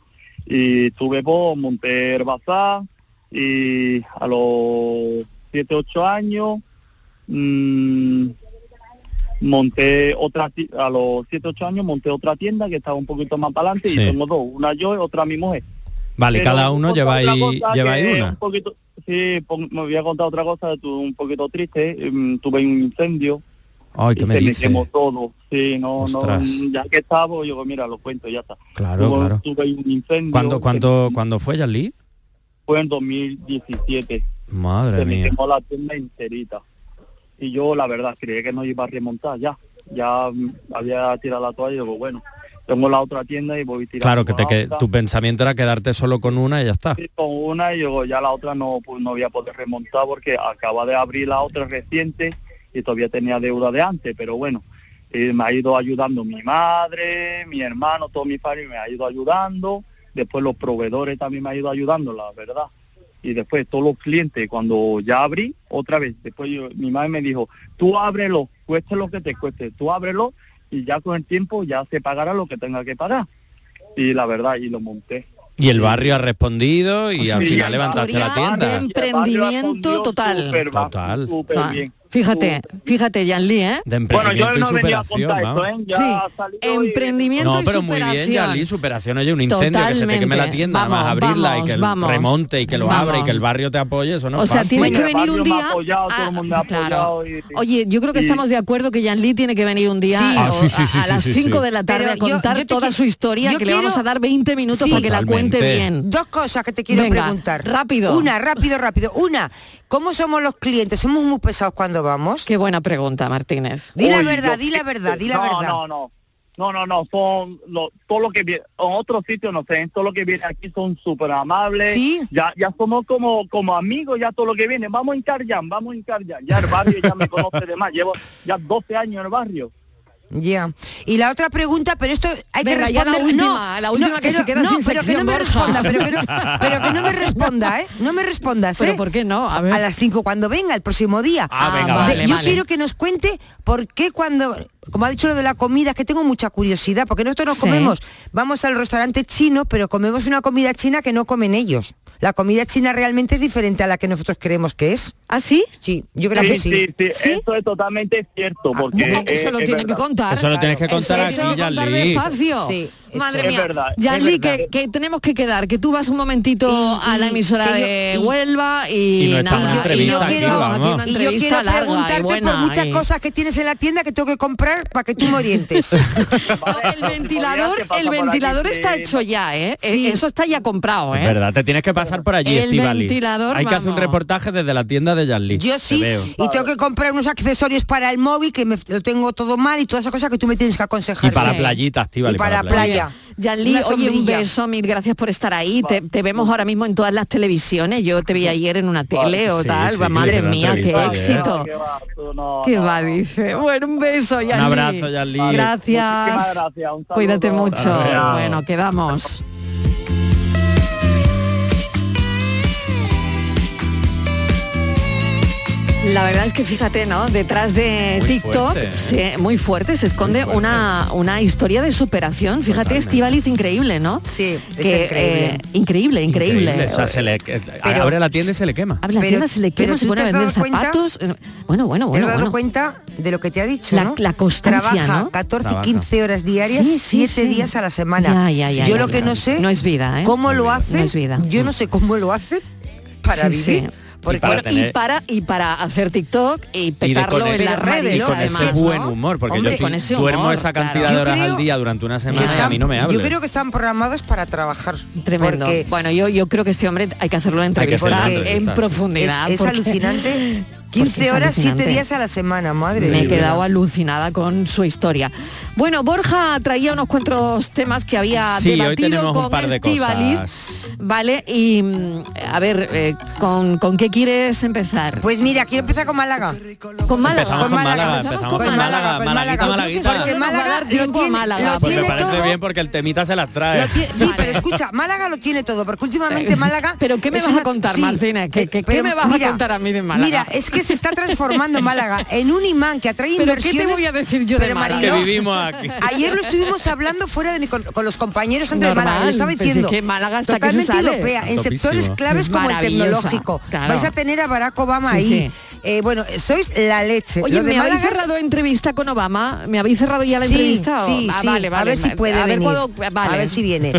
y tuve por monté el bazar y a los 7, 8 años mm, monté otra a los 7, 8 años monté otra tienda que estaba un poquito más para adelante Sí. y tengo dos, una yo y otra mi mujer. Vale, Pero cada uno cosa lleváis que una. Un poquito, sí, me voy a contar otra cosa, un poquito triste, mm, tuve un incendio Ay, y ¿qué me se me quemó todo. Sí, no, Ostras. no, ya que estaba, yo mira, lo cuento, ya está. Claro, Tuve- claro. Tuve un incendio. ¿Cuándo, que cuándo, ¿Cuándo fue, Yanli? Fue en 2017. Madre se me mía. quemó la tienda enterita. Y yo, la verdad, creía que no iba a remontar ya. Ya mm, había tirado la toalla y digo, bueno, tengo la otra tienda y voy tirando Claro, que, te, que tu pensamiento era quedarte solo con una y ya está. Sí, con una y luego ya la otra no, pues, no voy a poder remontar porque acaba de abrir la otra reciente y todavía tenía deuda de antes, pero bueno, eh, me ha ido ayudando mi madre, mi hermano, todo mi familia me ha ido ayudando, después los proveedores también me ha ido ayudando, la verdad. Y después todos los clientes, cuando ya abrí, otra vez, después yo- mi madre me dijo, tú ábrelo, cueste lo que te cueste, tú ábrelo y ya con el tiempo ya se pagará lo que tenga que pagar. Y la verdad, y lo monté. Y el barrio ha respondido y pues sí, al final levantaste la tienda. Emprendimiento total. Total. Fíjate, fíjate, Yanli, ¿eh? De emprendimiento bueno, yo no venía a contar esto, ¿eh? ya sí, emprendimiento y... No, pero y muy bien, Yanli, superación. Oye, un incendio, Totalmente. que se te queme la tienda, vamos, más abrirla vamos, y que el vamos. remonte y que lo abra y que el barrio te apoye, eso no O sea, tienes que venir un día... Apoyado, todo el mundo y, Oye, yo creo que estamos de acuerdo que Yanli tiene que venir un día ah, sí. a, sí, a, las 5 de la tarde pero a contar yo, yo toda quiero, su historia, que le vamos a dar 20 minutos para que la cuente bien. Dos cosas que te quiero preguntar. Rápido. Una, rápido, rápido. Una, ¿Cómo somos los clientes? ¿Somos muy pesados cuando vamos? Qué buena pregunta, Martínez. Di la verdad, di la verdad, di la no, verdad. No, no, no, no, no, son lo, todo lo que viene, en otros sitios no sé, todo lo que viene aquí son súper amables. ¿Sí? Ya, ya somos como, como amigos, ya todo lo que viene. Vamos en Carjan, vamos en Carjan. Ya el barrio ya me conoce de más, llevo ya 12 años en el barrio. Ya. Y la otra pregunta, pero esto hay que responder. la última, no, la última que, se queda no, sin pero que no me responda, pero que no, me responda, ¿eh? No me respondas, ¿eh? ¿Pero por qué no? A, las 5 cuando venga, el próximo día. Ah, ah, yo quiero que nos cuente por qué cuando, como ha dicho lo de la comida, que tengo mucha curiosidad, porque nosotros no comemos, vamos al restaurante chino, pero comemos una comida china que no comen ellos. La comida china realmente es diferente a la que nosotros creemos que es. ¿Ah, sí? Sí, yo creo que sí. Sí, sí. Eso es totalmente cierto, ah, porque... Ah, eso lo tiene que contar contar. Eso lo tienes que contar aquí, ya, Liz. Sí. Madre mía. Que, tenemos que quedar, que tú vas un momentito a la emisora de Huelva y, y yo quiero, ¿no? y yo preguntarte por muchas eh. cosas que tienes en la tienda que tengo que comprar para que tú me orientes. el ventilador, está hecho ya, ¿eh? eh eso está ya comprado, ¿eh? Verdad, te tienes que pasar por allí, el ventilador, Hay que hacer un reportaje desde la tienda de Yanli. Yo sí, y tengo que comprar unos accesorios para el móvil que me, lo tengo todo mal y todas esas cosas que tú me tienes que aconsejar. Y para sí. playita, Estivali. Y para, playa. Venga. Oye, un beso, mil gracias por estar ahí. Te, vemos ahora mismo en todas las televisiones. Yo te vi ayer en una tele o tal. Sí, madre mía, qué éxito. Qué va, dice. Bueno, un beso, Yanli. Un abrazo, Yanli. Gracias. gracias. Cuídate mucho. Bueno, quedamos. La verdad es que fíjate, ¿no? Detrás de TikTok, ¿eh? muy fuerte, se esconde. Una, una historia de superación. Fíjate, Estivaliz, increíble, ¿no? Sí, es eh, increíble. Increíble. increíble. O sea, se le, pero, abre la tienda y se le quema. Abre la pero, tienda, se le quema, se pone a vender zapatos. Cuenta, bueno, bueno, bueno. ¿Te has dado cuenta de lo que te ha dicho, la, ¿no? Constancia, Trabaja ¿no? 14, 15 horas diarias, 7 sí, días a la semana. Yo lo que no sé... No es vida, ¿Cómo lo hacen? No es vida. Yo no sé cómo lo hacen para vivir y, para y, para hacer TikTok y petarlo en las redes. Y buen humor, porque yo estoy, humor, duermo esa cantidad de horas al día durante una semana y a mí no me habla. Yo creo que están programados para trabajar. Tremendo. Bueno, yo, yo creo que este hombre hay que hacerlo en en profundidad. Es, alucinante. 15 horas, 7 días a la semana, madre. Me he quedado alucinada con su historia. Bueno, Borja traía unos cuantos temas que había debatido con un. Vale, y mm, a ver, eh, ¿con, ¿con, qué quieres empezar? Pues mira, quiero empezar con Málaga. ¿Con Málaga? Con Málaga, empezamos con Málaga. Con Málaga, con Málaga. Pues porque Málaga lo Málaga. Lo pues me parece todo. bien porque el temita se las trae. Tiene, sí, pero escucha, Málaga lo tiene todo, porque últimamente Málaga... ¿Pero qué me vas una, a contar, sí, Martina? Eh, ¿Qué, qué, pero, ¿Qué, me vas mira, a contar a mí de Málaga? Mira, es que se está transformando Málaga en un imán que atrae Málaga? Que vivimos aquí. Ayer lo estuvimos hablando fuera de mi... con los compañeros antes de Málaga. Estaba pues diciendo... Málaga está europea, en sectores claves como el tecnológico. Vais a tener a Barack Obama ahí. Eh, bueno, sois la leche. Oye, me habéis cerrado entrevista con Obama. ¿Me habéis cerrado ya la entrevista? Sí, ah, sí. Vale, vale, a ver si puede a venir. Ver A ver si viene.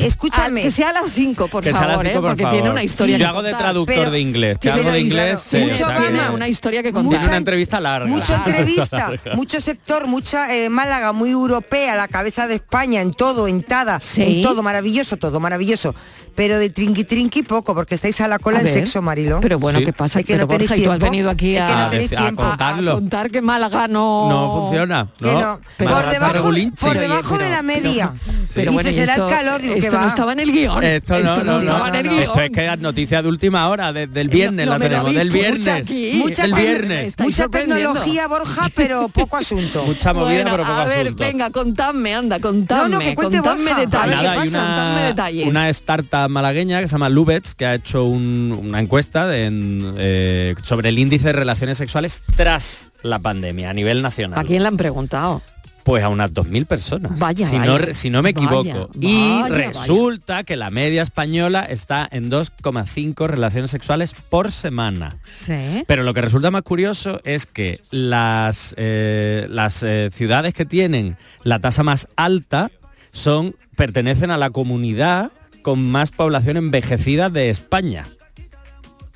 Escúchame. Ah, que sea a las 5, por favor, porque tiene una historia que Yo hago de traductor de inglés. Que pero, hago de inglés. Claro, mucho tiene una historia que contar. Una entrevista larga. Mucha entrevista, mucho sector, mucha eh, Málaga muy europea, la cabeza de España en todo, en Tada, en todo, maravilloso, todo maravilloso pero de trinqui trinqui poco, porque estáis a la cola a en ver, sexo, Marilo. Pero bueno, sí. ¿qué pasa? Es que pero no Borja, tenéis tiempo. tú has venido aquí es que a, no tenéis tiempo. a, a contar que Málaga no... No funciona. No. Pero por debajo, por debajo de la media. Pero, bueno, será el calor. Digo, esto no estaba en el guion. Esto, esto no, estaba en el guion. Esto es que las noticias de última hora, desde el eh, viernes la tenemos, del viernes. Mucha, viernes. mucha tecnología, Borja, pero poco asunto. Mucha movida, pero poco asunto. A ver, venga, contadme, anda, contadme. Contadme detalles. Una startup malagueña que se llama Lubetz, que ha hecho una encuesta en, eh, sobre el índice de relaciones sexuales tras la pandemia a nivel nacional. ¿A quién le han preguntado? Pues a unas 2.000 personas, vaya, si, no, me equivoco. Y resulta que la media española está en 2,5 relaciones sexuales por semana. ¿Sí? Pero lo que resulta más curioso es que las, eh, las eh, ciudades que tienen la tasa más alta son pertenecen a la comunidad con más población envejecida de España.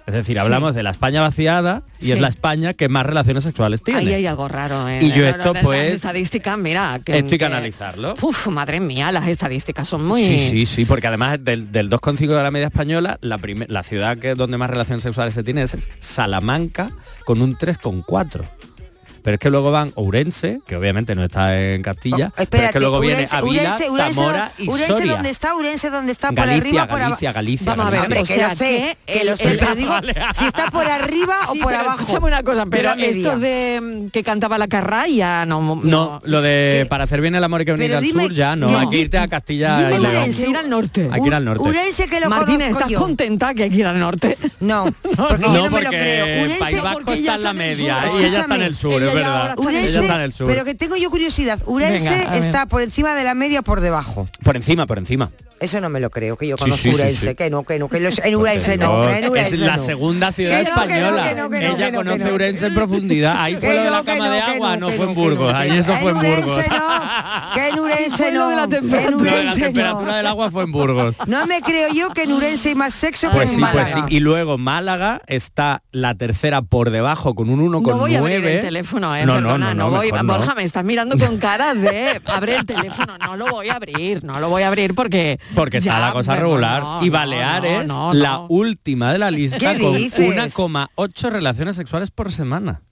Es decir, hablamos de la España vaciada y es la España que más relaciones sexuales tiene. Ahí hay algo raro. ¿eh? Y yo esto pues... Estadísticas, mira... Que, esto hay que, analizarlo. Uf, madre mía, las estadísticas son muy... Sí, sí, sí, porque además del, del 2,5 de la media española, la, la ciudad que, donde más relaciones sexuales se tiene es Salamanca con un 3,4 pero es que luego van Ourense, que obviamente no está en Castilla, oh, pero es que luego Urense, viene Avila, Urense, Urense, Zamora y Urense, Soria. ¿dónde está? Urense, ¿dónde está? por Galicia, arriba, por. Galicia, Galicia, Vamos a ver, hombre, que o sea, lo sé, que, ¿eh? que lo sé, pero digo, si está por arriba o por abajo. Una cosa, pero, pero esto de mm, que cantaba la carraya, no, no... No, lo de para hacer bien el amor que venir al sur, ya no, no, hay que irte a Castilla y ir al norte. Hay ir al norte. Urense que lo Martínez, ¿estás contenta que hay que ir al norte? No, porque yo no me lo creo. País está en la media y ella está en el sur, pero que tengo yo curiosidad. Urense está por encima de la media o por debajo. Por encima, por encima. Eso no me lo creo, que yo conozco sí, Urense, que no, que no, que los, en Urense no, Es la segunda ciudad española. Ella conoce Urense en profundidad. Ahí fue lo de la cama de agua, no fue en Burgos. Ahí eso fue en Burgos. Que en Urense no. la temperatura del agua fue en Burgos. No me creo yo que en Urense hay más sexo que pues en pues Málaga. Y luego Málaga está la tercera por debajo con un 1,9 teléfono, ¿eh? No, Perdona, no, no, no voy. Borja, me estás mirando con cara de abre el teléfono. No lo voy a abrir, no lo voy a abrir porque. Porque ya, está la cosa regular. y Baleares, la última de la lista con 1,8 relaciones sexuales por semana.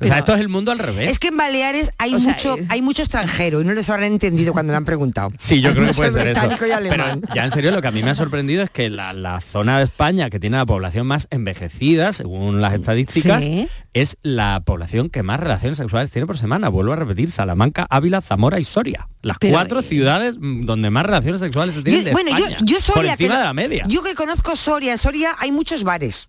Esto es el mundo al revés. Es que en Baleares hay mucho hay mucho extranjero y no les habrán entendido cuando le han preguntado. Sí, yo creo que puede ser eso. Pero ya en serio lo que a mí me ha sorprendido es que la, zona de España que tiene la población más envejecida, según las estadísticas, es la población que más relaciones sexuales tiene por semana. Vuelvo a repetir, Salamanca, Ávila, Zamora y Soria. Las cuatro eh, ciudades mm, donde más relaciones sexuales se tienen de bueno, España, yo, Soria, por encima de la media. Yo que conozco Soria, en Soria hay muchos bares.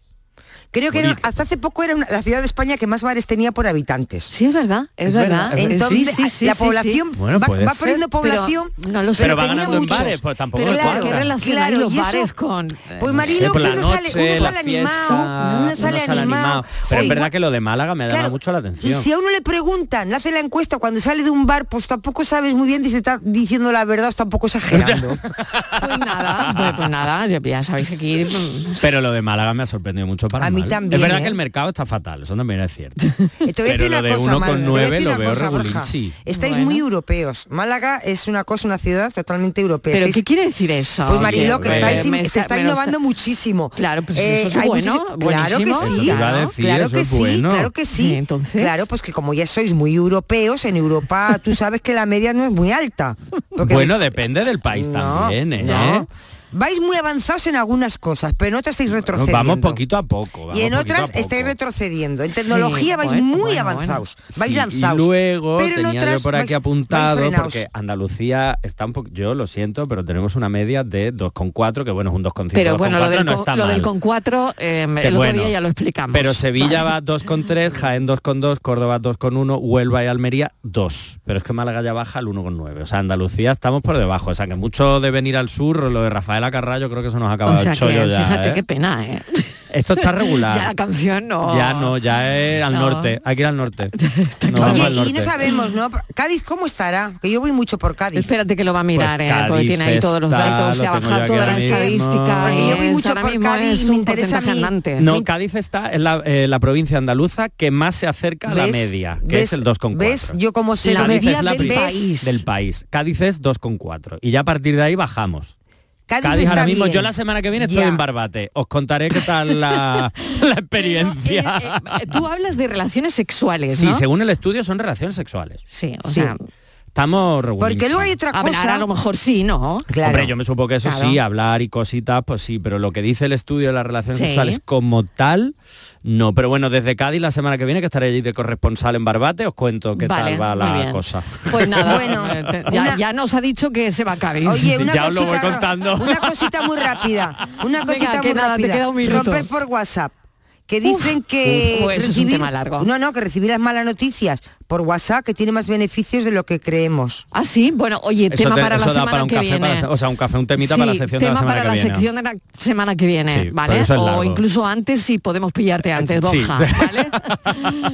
Creo que hasta hace poco era la ciudad de España que más bares tenía por habitantes. Sí, es verdad, es, verdad. Entonces, la población bueno, va, va perdiendo población, no lo sé, pero, va ganando muchos. en bares, pues tampoco pero claro, ¿qué relación claro, hay los bares con Pues eh, Marilo, que uno sale, uno sale animado, uno sale, animado. Pero es verdad que lo de Málaga me ha da mucho la atención. Y si a uno le preguntan, le hace la encuesta cuando sale de un bar, pues tampoco sabes muy bien si está diciendo la verdad o está un poco exagerando. pues nada, pues, pues nada, ya sabéis aquí. Pues, pero lo de Málaga me ha sorprendido mucho para mí también. Es verdad ¿eh? que el mercado está fatal, eso también es cierto. Pero lo de 1,9 lo veo regulinchi. Estáis muy europeos. Málaga es una cosa, una ciudad totalmente europea. ¿Pero qué quiere decir eso? Pues Marilo, que estáis, se está, está innovando muchísimo. Claro, pues eso eh, es eh, bueno, Claro que sí, claro, que sí, claro que sí. Claro, pues que como ya sois muy europeos, en Europa tú sabes que la media no es muy alta. Bueno, depende del país también, ¿eh? vais muy avanzados en algunas cosas, pero en otras estáis retrocediendo. Bueno, vamos poquito a poco. Y en otras estáis retrocediendo. En tecnología sí, vais bueno, muy bueno, avanzados, vais sí, lanzados. Y luego pero tenía en otras, yo por aquí vais, apuntado vais porque Andalucía está un poco, yo lo siento, pero tenemos una media de 2,4, que bueno, es un 2,5. Pero bueno, lo del, no con, lo del con 4, eh, em, que el otro día ya lo explicamos. Pero Sevilla va 2,3, Jaén 2,2, Córdoba 2,1, Huelva y Almería 2. Pero es que Málaga ya baja al 1,9. O sea, Andalucía estamos por debajo. O sea, que mucho de venir al sur, lo de Rafael Alcalá Carrallo creo que se nos acaba o sea el chollo que, ya. Fíjate ¿eh? qué pena, ¿eh? Esto está regular. ya la canción no. Ya no, ya es al no. norte. Hay que ir al norte. no Oye, al norte. y no sabemos, ¿no? Cádiz, ¿cómo estará? Que yo voy mucho por Cádiz. Espérate que lo va a mirar, pues ¿eh? Cádiz. Porque tiene ahí todos los datos, lo se ha bajado todas las estadísticas. Yo voy mucho por Cádiz, me interesa porcentaje No, Cádiz está en la, eh, la, provincia andaluza que más se acerca a la media, que es el 2,4. ¿Ves? Yo como sé la media del país. Del país. Cádiz es 2,4. Y ya a partir de ahí bajamos. Cádiz, Cádiz ahora mismo, yo la semana que viene estoy en Barbate. Os contaré qué tal la, experiencia. Eh, eh, tú hablas de relaciones sexuales. Sí, según el estudio son relaciones sexuales. Sí, o sea, estamos. Porque luego hay otra cosa. Hablar a lo mejor sí, ¿no? Hombre, yo me supongo que eso sí, hablar y cositas, pues sí, pero lo que dice el estudio de las relaciones sí. sexuales como tal, no. Pero bueno, desde Cádiz la semana que viene, que estaré allí de corresponsal en Barbate, os cuento qué tal va la cosa. Pues nada, bueno, eh, ya, nos ha dicho que se va a Cádiz. Una ya cosita, os lo voy contando. Una cosita muy rápida. Una cosita muy que rápida. Nada, te Romper por WhatsApp que dicen que Uf, eso es un tema largo. no no que recibir las malas noticias por WhatsApp que tiene más beneficios de lo que creemos ah sí bueno oye Eso tema te- para la semana para un que café, viene para la- o sea, un café, un temita para la sección de la tema semana para que la viene. sección de la semana que viene Sí, vale es o incluso antes si podemos pillarte antes Sí. Borja vale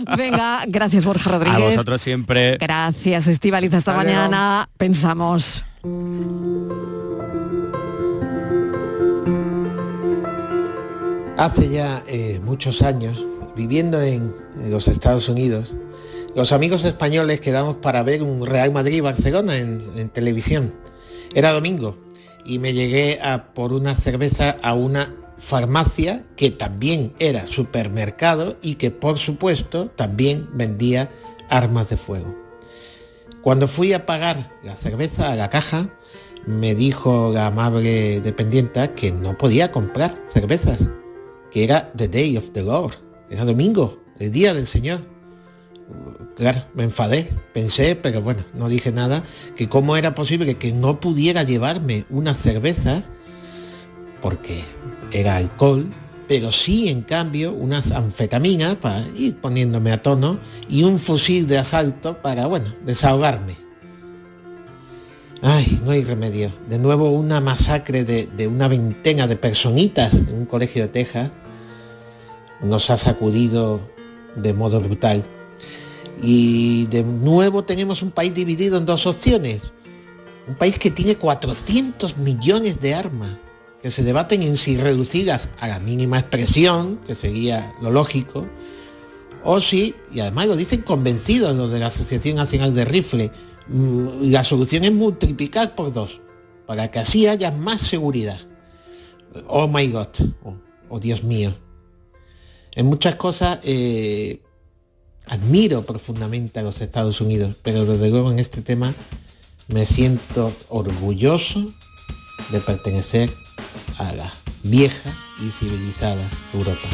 venga gracias Borja A Rodríguez vosotros siempre. gracias Estivaliz hasta Hasta luego. mañana pensamos Hace ya eh, muchos años, viviendo en, los Estados Unidos, los amigos españoles quedamos para ver un Real Madrid-Barcelona en, en televisión. Era domingo y me llegué a por una cerveza a una farmacia que también era supermercado y que por supuesto también vendía armas de fuego. Cuando fui a pagar la cerveza a la caja, me dijo la amable dependienta que no podía comprar cervezas, que era the day of the Lord, era domingo, el día del Señor. Claro, me enfadé, pensé, pero bueno, no dije nada, que cómo era posible que no pudiera llevarme unas cervezas, porque era alcohol, pero sí en cambio unas anfetaminas para ir poniéndome a tono y un fusil de asalto para, bueno, desahogarme. Ay, no hay remedio. De nuevo una masacre de, de una veintena de personitas en un colegio de Texas nos ha sacudido de modo brutal. Y de nuevo tenemos un país dividido en dos opciones. Un país que tiene 400 millones de armas que se debaten en si reducidas a la mínima expresión, que sería lo lógico, o si, y además lo dicen convencidos los de la Asociación Nacional de Rifle, mm, la solución es multiplicar por dos, para que así haya más seguridad. Oh my God, oh, oh Dios mío. En muchas cosas eh, admiro profundamente a los Estados Unidos, pero desde luego en este tema me siento orgulloso de pertenecer a la vieja y civilizada Europa.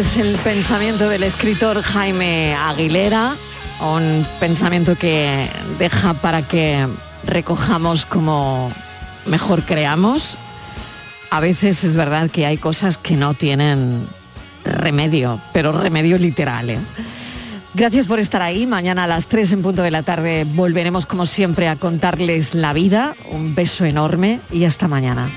Es el pensamiento del escritor Jaime Aguilera, un pensamiento que deja para que recojamos como mejor creamos. A veces es verdad que hay cosas que no tienen remedio, pero remedio literal. ¿eh? Gracias por estar ahí. Mañana a las 3 en punto de la tarde volveremos como siempre a contarles la vida. Un beso enorme y hasta mañana.